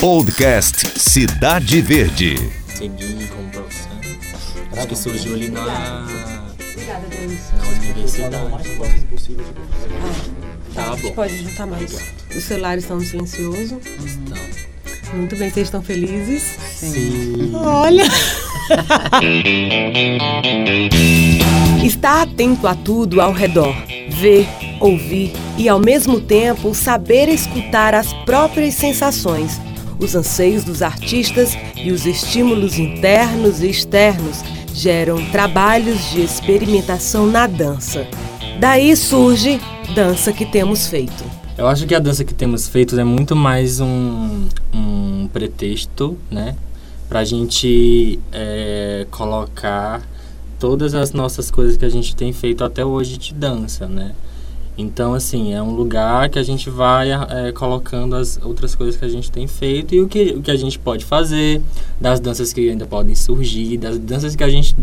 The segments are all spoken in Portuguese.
Podcast Cidade Verde. Seguir como profissão. Acho que surgiu ali na, na universidade. Tá bom. Pode juntar mais. Os celulares estão no silencioso. Então, Muito bem, vocês estão felizes? sim. Olha! Estar atento a tudo ao redor, ver, ouvir e ao mesmo tempo saber escutar as próprias sensações, os anseios dos artistas e os estímulos internos e externos geram trabalhos de experimentação na dança. Daí surge Dança que Temos Feito. Eu acho que a dança que temos feito é muito mais um, um pretexto, né? Pra gente é, colocar todas as nossas coisas que a gente tem feito até hoje de dança, né? Então, assim, é um lugar que a gente vai é, colocando as outras coisas que a gente tem feito e o que, o que a gente pode fazer, das danças que ainda podem surgir, das danças que a gente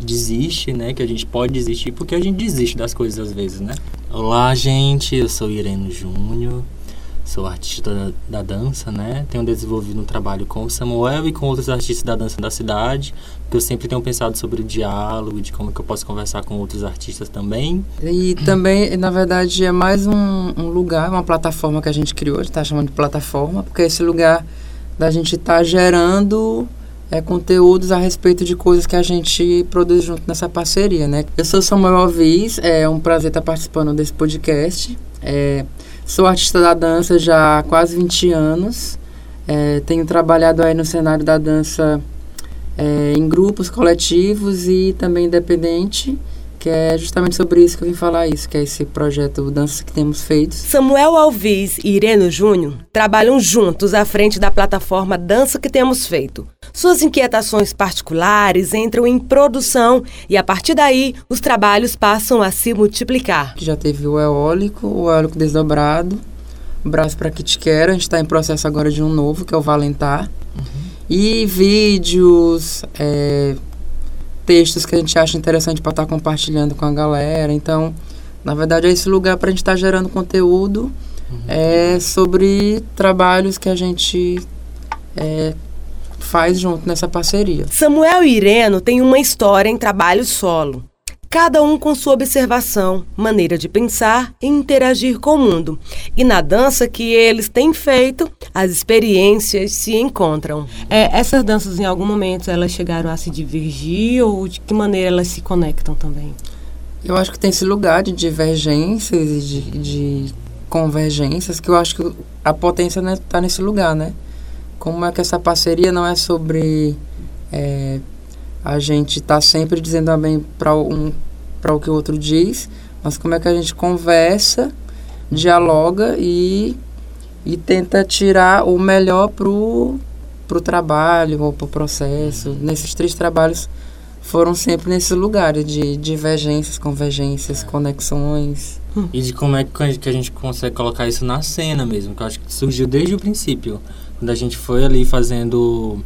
desiste, né? Que a gente pode desistir, porque a gente desiste das coisas às vezes, né? Olá, gente, eu sou Ireno Júnior, sou artista da, da dança, né? Tenho desenvolvido um trabalho com o Samuel e com outros artistas da dança da cidade, porque eu sempre tenho pensado sobre o diálogo, de como que eu posso conversar com outros artistas também. E também, na verdade, é mais um, um lugar, uma plataforma que a gente criou, a gente está chamando de plataforma, porque é esse lugar da gente estar gerando é, conteúdos a respeito de coisas que a gente produz junto nessa parceria, né? Eu sou Samuel Alves, é um prazer estar participando desse podcast. É, sou artista da dança já há quase 20 anos. É, tenho trabalhado aí no cenário da dança é, em grupos coletivos e também independente, que é justamente sobre isso que eu vim falar isso, que é esse projeto Danças que temos feito. Samuel Alves e Ireno Júnior trabalham juntos à frente da plataforma Dança que Temos Feito. Suas inquietações particulares entram em produção e, a partir daí, os trabalhos passam a se multiplicar. Já teve o eólico, o eólico desdobrado, o braço para Kitquera, a gente está em processo agora de um novo, que é o Valentar. E vídeos, é, textos que a gente acha interessante para estar compartilhando com a galera. Então, na verdade, é esse lugar para a gente estar gerando conteúdo é, sobre trabalhos que a gente é, faz junto nessa parceria. Samuel e Ireno têm uma história em trabalho solo. Cada um com sua observação, maneira de pensar e interagir com o mundo. E na dança que eles têm feito, as experiências se encontram. É, essas danças, em algum momento, elas chegaram a se divergir ou de que maneira elas se conectam também? Eu acho que tem esse lugar de divergências e de, de convergências, que eu acho que a potência está nesse lugar, né? Como é que essa parceria não é sobre é, a gente estar sempre dizendo amém para um, para o que o outro diz, mas como é que a gente conversa, dialoga e, e tenta tirar o melhor pro, pro trabalho ou pro processo. Nesses três trabalhos foram sempre nesses lugares de divergências, convergências, conexões. E de como é que a gente- que a gente consegue colocar isso na cena mesmo, que eu acho que surgiu desde o princípio. Quando a gente foi ali fazendo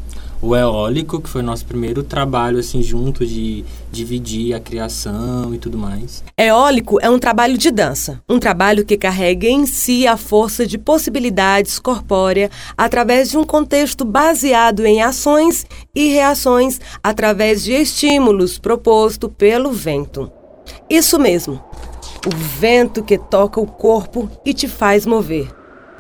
o eólico, que foi nosso primeiro trabalho assim junto de dividir a criação e tudo mais. Eólico é um trabalho de dança, um trabalho que carrega em si a força de possibilidades corpórea através de um contexto baseado em ações e reações através de estímulos proposto pelo vento. Isso mesmo, o vento que toca o corpo e te faz mover.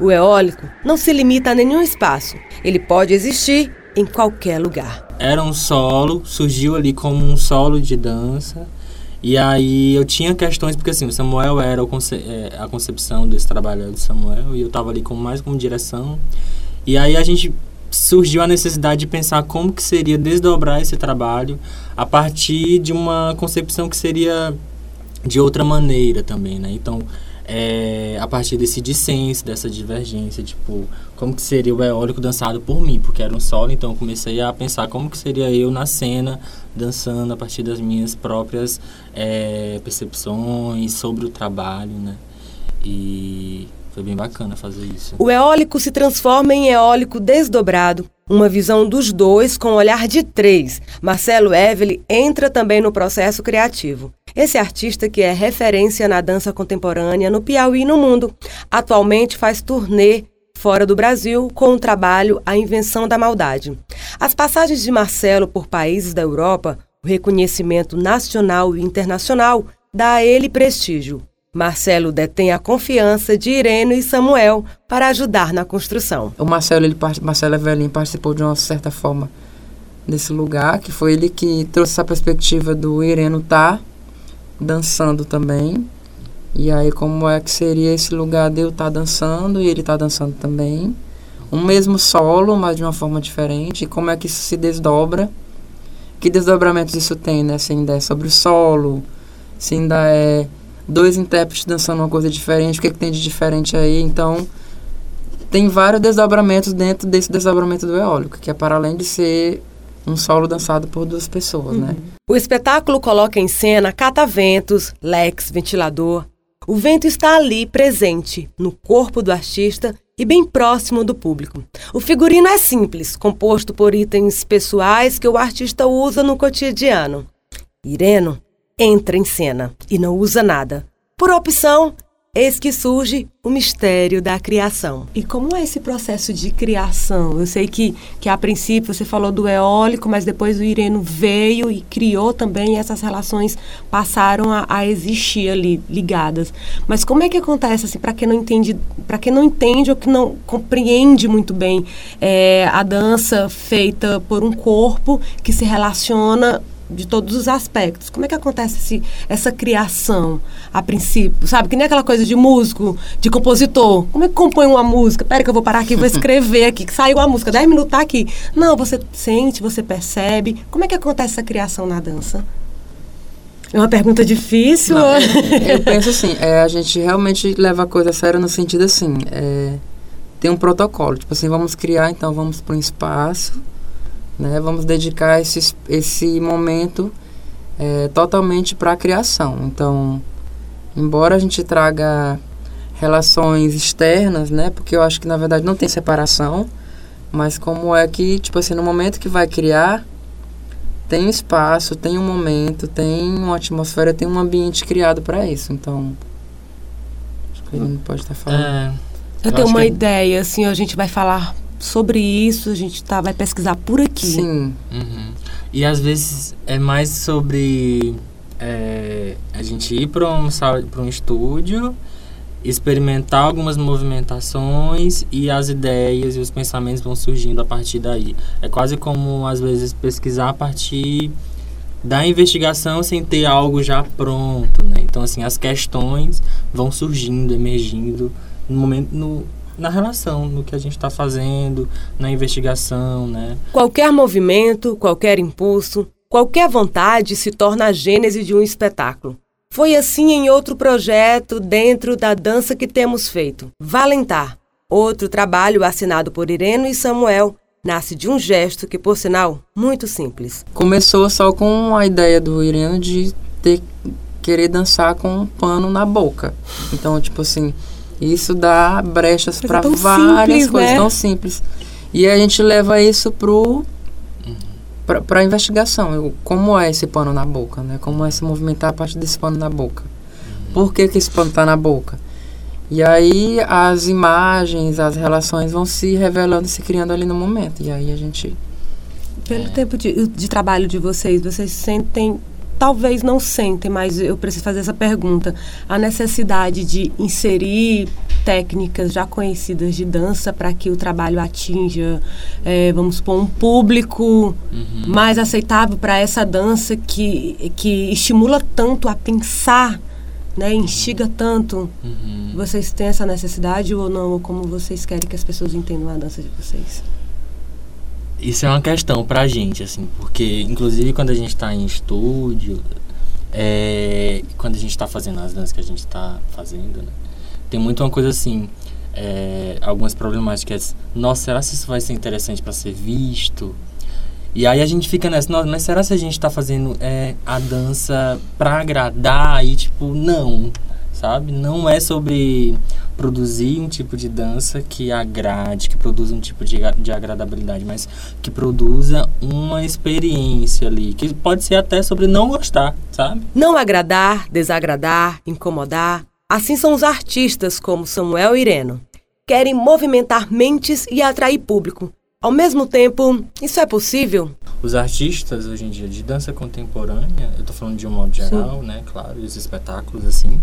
O eólico não se limita a nenhum espaço, ele pode existir em qualquer lugar. Era um solo, surgiu ali como um solo de dança. E aí eu tinha questões, porque assim, o Samuel era conce é, a concepção desse trabalho do Samuel, e eu estava ali como, mais como direção. E aí a gente surgiu a necessidade de pensar como que seria desdobrar esse trabalho a partir de uma concepção que seria de outra maneira também, né? Então, é, a partir desse dissenso, dessa divergência, tipo, como que seria o eólico dançado por mim, porque era um solo, então comecei a pensar como que seria eu na cena, dançando a partir das minhas próprias é, percepções sobre o trabalho, né? E foi bem bacana fazer isso. O eólico se transforma em eólico desdobrado, uma visão dos dois com olhar de três. Marcelo Evely entra também no processo criativo. Esse artista que é referência na dança contemporânea no Piauí e no mundo. Atualmente faz turnê fora do Brasil, com o trabalho A Invenção da Maldade. As passagens de Marcelo por países da Europa, o reconhecimento nacional e internacional, dá a ele prestígio. Marcelo detém a confiança de Irene e Samuel para ajudar na construção. O Marcelo, ele, Marcelo Evelyn participou de uma certa forma desse lugar, que foi ele que trouxe essa perspectiva do Ireno estar tá dançando também. E aí como é que seria esse lugar de eu estar tá dançando e ele estar tá dançando também. Um mesmo solo, mas de uma forma diferente. Como é que isso se desdobra. Que desdobramentos isso tem, né? Se ainda é sobre o solo, se ainda é dois intérpretes dançando uma coisa diferente, o que, é que tem de diferente aí. Então, tem vários desdobramentos dentro desse desdobramento do eólico, que é para além de ser um solo dançado por duas pessoas, né? uhum. né? O espetáculo coloca em cena cataventos, leques, ventilador. O vento está ali, presente, no corpo do artista e bem próximo do público. O figurino é simples, composto por itens pessoais que o artista usa no cotidiano. Ireno entra em cena e não usa nada. Por opção, Eis que surge o mistério da criação. E como é esse processo de criação? Eu sei que, que a princípio você falou do eólico, mas depois o Ireno veio e criou também, e essas relações passaram a, a existir ali, ligadas. Mas como é que acontece, assim, para quem não entende, para quem não entende ou que não compreende muito bem é, a dança feita por um corpo que se relaciona de todos os aspectos. Como é que acontece esse, essa criação a princípio? Sabe, que nem aquela coisa de músico, de compositor. Como é que compõe uma música? Pera que eu vou parar aqui, vou escrever aqui, que saiu a música, 10 minutos tá aqui. Não, você sente, você percebe. Como é que acontece essa criação na dança? É uma pergunta difícil. Não, eu penso assim, é, a gente realmente leva a coisa séria no sentido assim, é, tem um protocolo. Tipo assim, vamos criar, então vamos para um espaço né? Vamos dedicar esse, esse momento é, totalmente para a criação. Então, embora a gente traga relações externas, né? Porque eu acho que na verdade não tem separação, mas como é que, tipo assim, no momento que vai criar, tem um espaço, tem um momento, tem uma atmosfera, tem um ambiente criado para isso. Então, acho que ele não pode estar falando. É, eu, eu tenho uma que... ideia, assim, a gente vai falar sobre isso, a gente tá, vai pesquisar por aqui. Sim. Uhum. E às vezes é mais sobre é, a gente ir para um, um estúdio, experimentar algumas movimentações e as ideias e os pensamentos vão surgindo a partir daí. É quase como, às vezes, pesquisar a partir da investigação sem ter algo já pronto, né? Então, assim, as questões vão surgindo, emergindo no momento, no, na relação, no que a gente está fazendo, na investigação, né? Qualquer movimento, qualquer impulso, qualquer vontade se torna a gênese de um espetáculo. Foi assim em outro projeto dentro da dança que temos feito. Valentar, outro trabalho assinado por Ireno e Samuel, nasce de um gesto que, por sinal, muito simples. Começou só com a ideia do Ireno de ter querer dançar com um pano na boca. Então, tipo assim, isso dá brechas para várias simples, coisas né? tão simples. E a gente leva isso pro para a investigação. Eu, como é esse pano na boca, né? Como é se movimentar a partir desse pano na boca? Por que, que esse pano está na boca? E aí as imagens, as relações vão se revelando, se criando ali no momento. E aí a gente pelo tempo de, de, trabalho de vocês, vocês sentem talvez não sentem, mas eu preciso fazer essa pergunta. A necessidade de inserir técnicas já conhecidas de dança para que o trabalho atinja, é, vamos supor, um público uhum. mais aceitável para essa dança que, que estimula tanto a pensar, né, instiga tanto. Uhum. Vocês têm essa necessidade ou não? Ou como vocês querem que as pessoas entendam a dança de vocês? Isso é uma questão pra gente, assim, porque inclusive quando a gente tá em estúdio, é, quando a gente tá fazendo as danças que a gente tá fazendo, né, tem muito uma coisa assim, é, algumas problemáticas. Nossa, será que isso vai ser interessante para ser visto? E aí a gente fica nessa, nossa, mas será que a gente tá fazendo é, a dança pra agradar? E tipo, não, sabe? Não é sobre produzir um tipo de dança que agrade, que produza um tipo de, de agradabilidade, mas que produza uma experiência ali, que pode ser até sobre não gostar, sabe? Não agradar, desagradar, incomodar. Assim são os artistas como Samuel Ireno. querem movimentar mentes e atrair público. Ao mesmo tempo, isso é possível? Os artistas hoje em dia de dança contemporânea, eu tô falando de um modo geral, Sim. né, claro, e os espetáculos assim,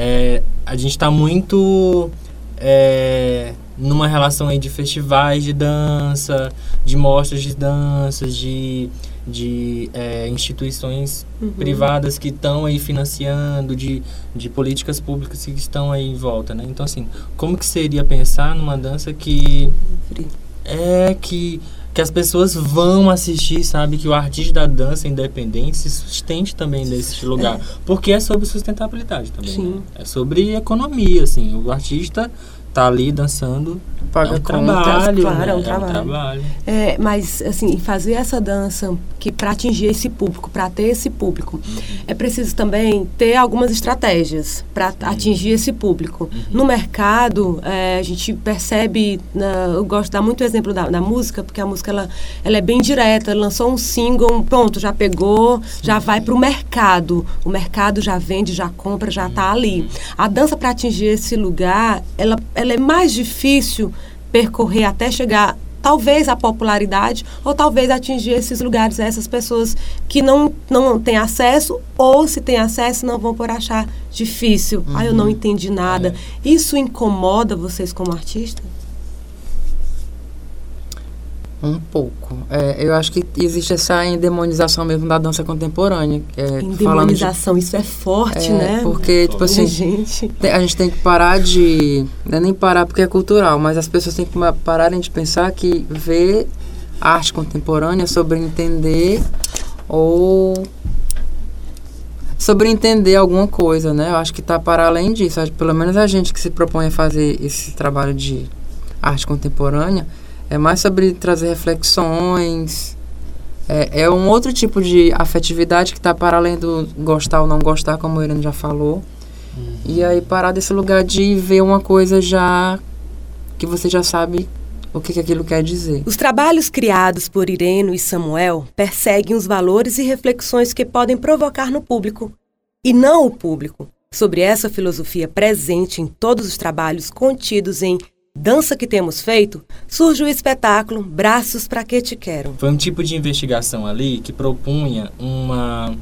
é, a gente está muito é, numa relação aí de festivais de dança, de mostras de danças, de, de é, instituições uhum. privadas que estão aí financiando, de, de políticas públicas que estão aí em volta, né? Então, assim, como que seria pensar numa dança que... É que que as pessoas vão assistir, sabe? Que o artista da dança independente se sustente também nesse lugar. É. Porque é sobre sustentabilidade também. Sim. Né? É sobre economia, assim. O artista tá ali dançando Paga é um trabalho, claro, né? é um trabalho. É um trabalho. É, mas, assim, fazer essa dança que para atingir esse público, para ter esse público, uhum. é preciso também ter algumas estratégias para atingir esse público. Uhum. No mercado, é, a gente percebe, na, eu gosto de dar muito exemplo da, da, música, porque a música ela, ela é bem direta, lançou um single, pronto, já pegou, já vai para o mercado. O mercado já vende, já compra, já está ali. Uhum. A dança para atingir esse lugar, ela, ela é mais difícil percorrer até chegar talvez a popularidade ou talvez atingir esses lugares, essas pessoas que não, não têm acesso ou se têm acesso não vão por achar difícil. Uhum. Ah, eu não uhum. entendi nada. É. Isso incomoda vocês como artista? Um pouco. É, eu acho que existe essa endemonização mesmo da dança contemporânea. É, endemonização, de, isso é forte, é, né? Porque, tipo assim, gente. a gente tem que parar de. Não é nem parar porque é cultural, mas as pessoas têm que pararem de pensar que ver arte contemporânea é sobre entender ou sobre entender alguma coisa, né? Eu acho que está para além disso. Pelo menos a gente que se propõe a fazer esse trabalho de arte contemporânea é mais sobre trazer reflexões. É, é um outro tipo de afetividade que está para além do gostar ou não gostar, como o Irene já falou. Uhum. E aí parar desse lugar de ver uma coisa já que você já sabe o que, que aquilo quer dizer. Os trabalhos criados por Irene e Samuel perseguem os valores e reflexões que podem provocar no público, e não o público. Sobre essa filosofia presente em todos os trabalhos contidos em dança que temos feito, surge o espetáculo Braços para que te quero. Foi um tipo de investigação ali que propunha uma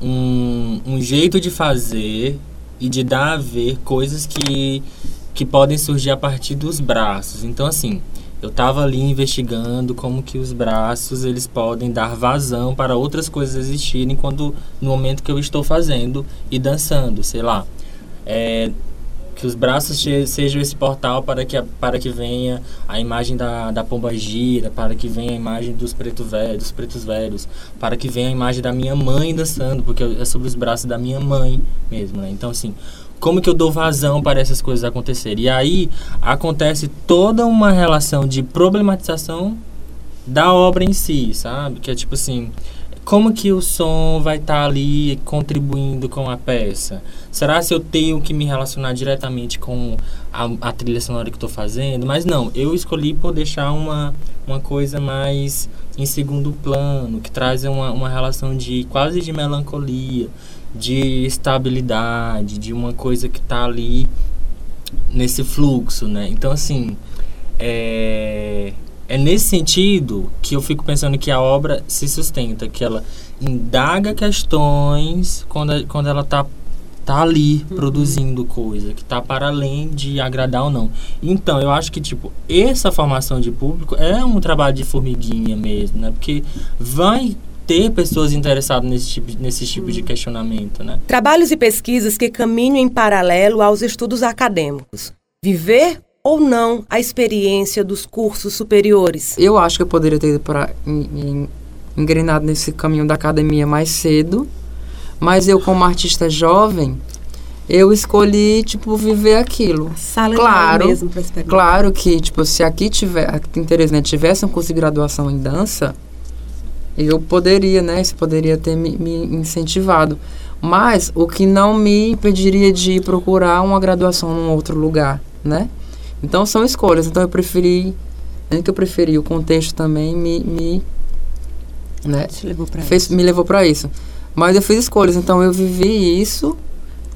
um, um jeito de fazer e de dar a ver coisas que que podem surgir a partir dos braços. Então assim, eu estava ali investigando como que os braços eles podem dar vazão para outras coisas existirem quando no momento que eu estou fazendo e dançando, sei lá. É, que os braços sejam esse portal para que, para que venha a imagem da, da pomba gira, para que venha a imagem dos, preto velho, dos pretos velhos, para que venha a imagem da minha mãe dançando, porque é sobre os braços da minha mãe mesmo, né? Então, assim, como que eu dou vazão para essas coisas acontecerem? E aí acontece toda uma relação de problematização da obra em si, sabe? Que é tipo assim, como que o som vai estar tá ali contribuindo com a peça? Será se eu tenho que me relacionar diretamente com a, a trilha sonora que estou fazendo? Mas não, eu escolhi por deixar uma, uma coisa mais em segundo plano, que traz uma, uma relação de quase de melancolia, de estabilidade, de uma coisa que está ali nesse fluxo, né? Então, assim, é, é nesse sentido que eu fico pensando que a obra se sustenta, que ela indaga questões quando, quando ela está tá ali uhum. produzindo coisa, que está para além de agradar ou não. Então, eu acho que, tipo, essa formação de público é um trabalho de formiguinha mesmo, né? Porque vai ter pessoas interessadas nesse tipo, nesse tipo de uhum. questionamento, né? Trabalhos e pesquisas que caminham em paralelo aos estudos acadêmicos. Viver ou não a experiência dos cursos superiores? Eu acho que eu poderia ter ido para engrenado nesse caminho da academia mais cedo, mas eu como artista jovem, eu escolhi tipo viver aquilo. Sala claro, mesmo claro que tipo se aqui tiver, aqui em Teresina tivesse um curso de graduação em dança, eu poderia, né? Isso poderia ter me, me incentivado. Mas o que não me impediria de procurar uma graduação num outro lugar, né? Então são escolhas. Então eu preferi, nem que eu preferi, o contexto também me, me né, levou fez, isso. me levou para isso. Mas eu fiz escolhas, então eu vivi isso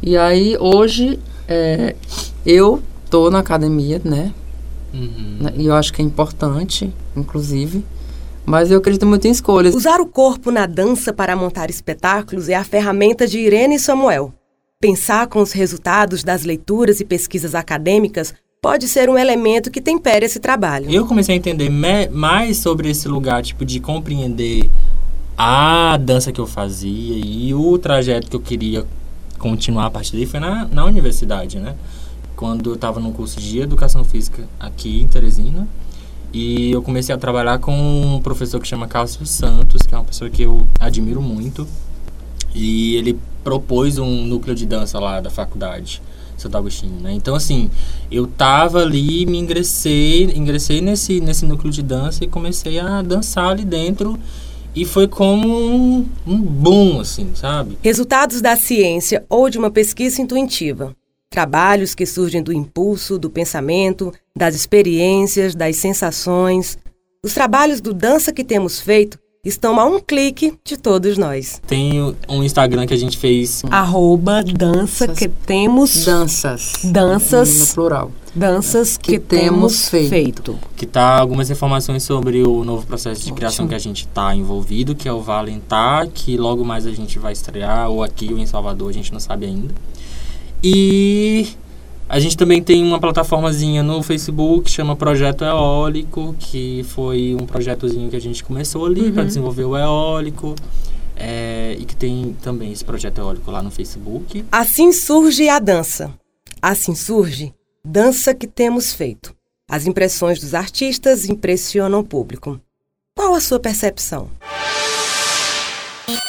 e aí hoje é, eu tô na academia, né? Uhum. Né? E eu acho que é importante, inclusive. Mas eu acredito muito em escolhas. Usar o corpo na dança para montar espetáculos é a ferramenta de Irene Samuel. Pensar com os resultados das leituras e pesquisas acadêmicas pode ser um elemento que tempere esse trabalho. Eu comecei a entender mais sobre esse lugar, tipo, de compreender a dança que eu fazia e o trajeto que eu queria continuar a partir daí foi na, na universidade, né? Quando eu estava no curso de Educação Física aqui em Teresina. E eu comecei a trabalhar com um professor que chama Cássio Santos, que é uma pessoa que eu admiro muito. E ele propôs um núcleo de dança lá da faculdade, Santo Agostinho, né? Então, assim, eu tava ali, me ingressei, ingressei nesse, nesse núcleo de dança e comecei a dançar ali dentro. E foi como um, um boom, assim, sabe? Resultados da ciência ou de uma pesquisa intuitiva. Trabalhos que surgem do impulso, do pensamento, das experiências, das sensações. Os trabalhos do Dança que temos feito estão a um clique de todos nós. Tem um Instagram que a gente fez Arroba dança que temos Danças. No danças plural. danças que, Que temos feito. feito. que tá algumas informações sobre o novo processo de Ótimo. criação que a gente tá envolvido, que é o Valentar, que logo mais a gente vai estrear, ou aqui ou em Salvador, a gente não sabe ainda. E a gente também tem uma plataformazinha no Facebook, chama Projeto Eólico, que foi um projetozinho que a gente começou ali para desenvolver o eólico. é, e que tem também esse projeto eólico lá no Facebook. Assim surge a dança. Assim surge dança que temos feito. As impressões dos artistas impressionam o público. Qual a sua percepção?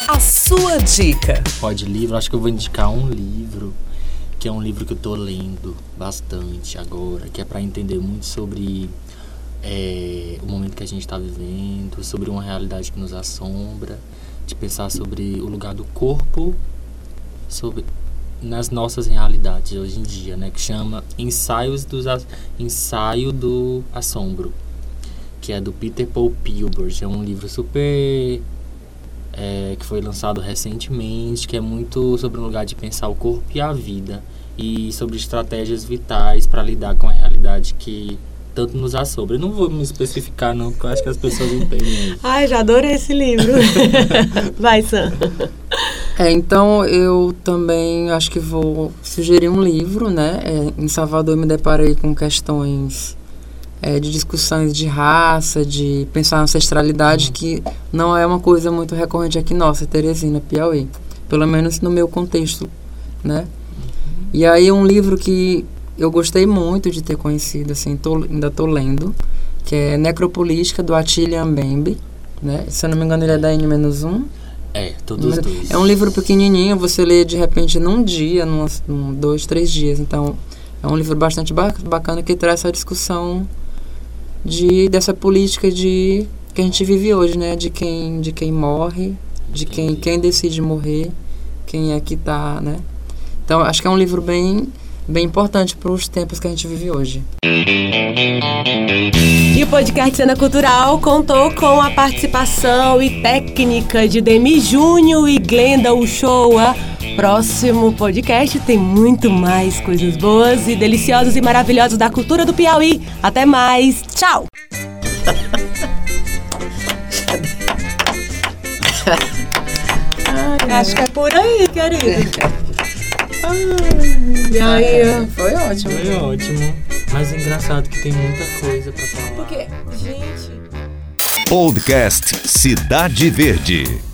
A sua dica. Pode livro, acho que eu vou indicar um livro, que é um livro que eu tô lendo bastante agora, que é para entender muito sobre é, o momento que a gente está vivendo, sobre uma realidade que nos assombra, de pensar sobre o lugar do corpo, sobre nas nossas realidades hoje em dia, né, que chama Ensaios dos Ensaio do Assombro, que é do Peter Paul Pilbert, é um livro super é, que foi lançado recentemente, que é muito sobre um lugar de pensar o corpo e a vida e sobre estratégias vitais para lidar com a realidade que tanto nos assombra. Eu não vou me especificar não, porque eu acho que as pessoas entendem. Ai, já adorei esse livro. Vai, Sam. É, então eu também acho que vou sugerir um livro, né? É, em Salvador eu me deparei com questões é, de discussões de raça, de pensar na ancestralidade, que não é uma coisa muito recorrente aqui nossa, Teresina, Piauí. Pelo menos no meu contexto, né? E aí um livro que eu gostei muito de ter conhecido, assim, tô- ainda tô lendo, que é Necropolítica, do Atilian Mbembe, né? Se eu não me engano ele é da N-1. É, todos os dois. É um livro pequenininho, você lê de repente num dia, num, num dois, três dias. Então, é um livro bastante ba- bacana que traz essa discussão de dessa política de que a gente vive hoje, né? De quem, de quem morre, de quem, quem decide morrer, quem é que tá, né? Então, acho que é um livro bem, bem importante para os tempos que a gente vive hoje. E o podcast Cena Cultural contou com a participação e técnica de Demi Júnior e Glenda Uchoa. Próximo podcast tem muito mais coisas boas e deliciosas e maravilhosas da cultura do Piauí. Até mais. Tchau! Acho que é por aí, querido. E aí, Foi ótimo. Foi ótimo. Mas é engraçado que tem muita coisa pra falar. porque, gente. Podcast Cidade Verde.